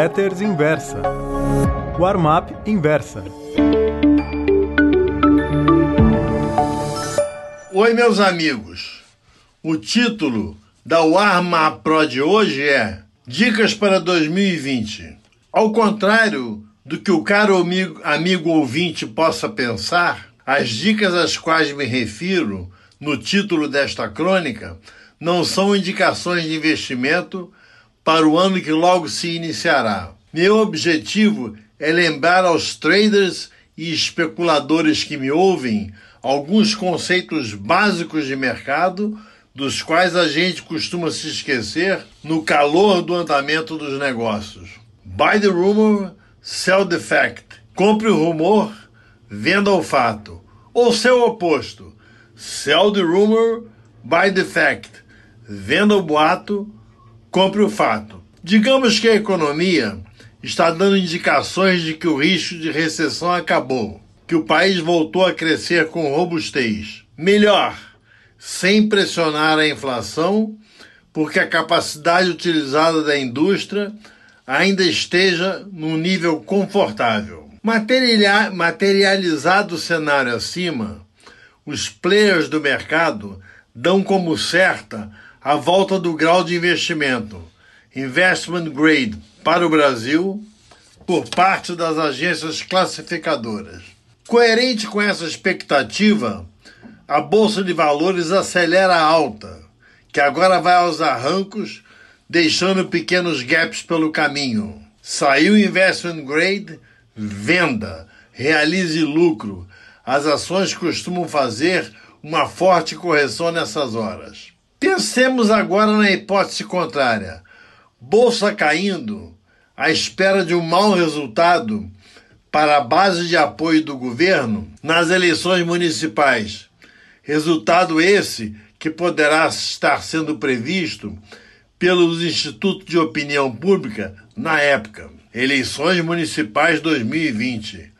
Letters Inversa. Warm-up Inversa. Oi, meus amigos. O título da Warm-up Pro de hoje é Dicas para 2020. Ao contrário do que o caro amigo, amigo ouvinte possa pensar, as dicas às quais me refiro no título desta crônica não são indicações de investimento para o ano que logo se iniciará. Meu objetivo é lembrar aos traders e especuladores que me ouvem alguns conceitos básicos de mercado dos quais a gente costuma se esquecer no calor do andamento dos negócios. Buy the rumor, sell the fact. Compre o rumor, venda o fato. Ou seu oposto. Sell the rumor, buy the fact. Venda o boato, compre o fato. Digamos que a economia está dando indicações de que o risco de recessão acabou, que o país voltou a crescer com robustez. Melhor, sem pressionar a inflação, porque a capacidade utilizada da indústria ainda esteja num nível confortável. Materializado o cenário acima, os players do mercado dão como certa a volta do grau de investimento, investment grade, para o Brasil por parte das agências classificadoras. Coerente com essa expectativa, a Bolsa de Valores acelera a alta, que agora vai aos arrancos, deixando pequenos gaps pelo caminho. Saiu investment grade, venda, realize lucro. As ações costumam fazer uma forte correção nessas horas. Pensemos agora na hipótese contrária. Bolsa caindo, à espera de um mau resultado para a base de apoio do governo nas eleições municipais. Resultado esse que poderá estar sendo previsto pelos institutos de opinião pública na época. Eleições municipais 2020.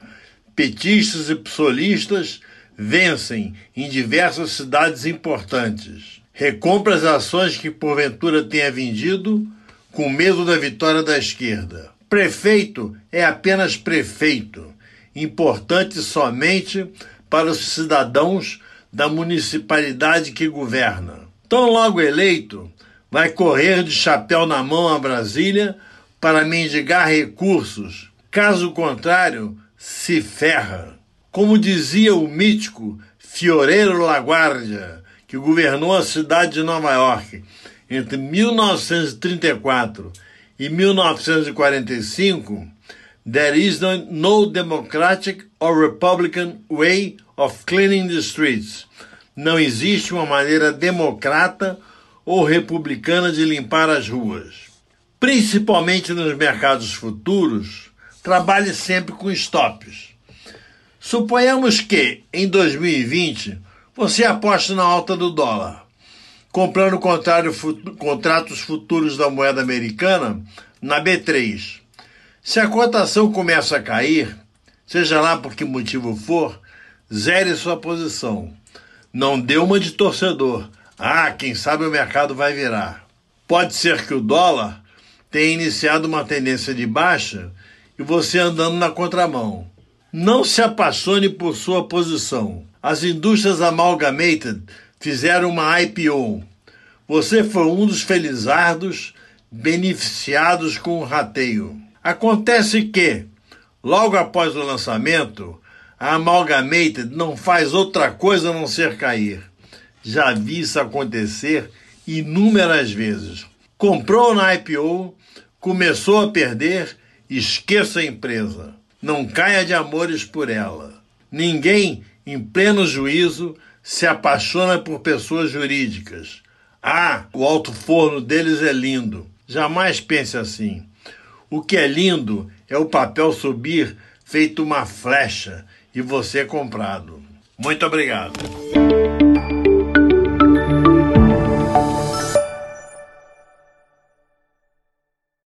Petistas e psolistas vencem em diversas cidades importantes. Recompra as ações que porventura tenha vendido com medo da vitória da esquerda. Prefeito é apenas prefeito, importante somente para os cidadãos da municipalidade que governa. Tão logo eleito, vai correr de chapéu na mão a Brasília para mendigar recursos. Caso contrário, se ferra. Como dizia o mítico Fioreiro Laguardia, que governou a cidade de Nova York entre 1934 e 1945, there is no, democratic or republican way of cleaning the streets. Não existe uma maneira democrata ou republicana de limpar as ruas. Principalmente nos mercados futuros, trabalhe sempre com stops. Suponhamos que, em 2020, você aposte na alta do dólar, comprando contrário, contratos futuros da moeda americana na B3. Se a cotação começa a cair, seja lá por que motivo for, zere sua posição. Não dê uma de torcedor. Ah, quem sabe o mercado vai virar. Pode ser que o dólar tenha iniciado uma tendência de baixa e você andando na contramão. Não se apaixone por sua posição. As indústrias Amalgamated fizeram uma IPO. Você foi um dos felizardos beneficiados com o rateio. Acontece que, logo após o lançamento, a Amalgamated não faz outra coisa a não ser cair. Já vi isso acontecer inúmeras vezes. Comprou na IPO, começou a perder, esqueça a empresa. Não caia de amores por ela. Ninguém, em pleno juízo, se apaixona por pessoas jurídicas. Ah, o alto forno deles é lindo. Jamais pense assim. O que é lindo é o papel subir feito uma flecha e você comprado. Muito obrigado.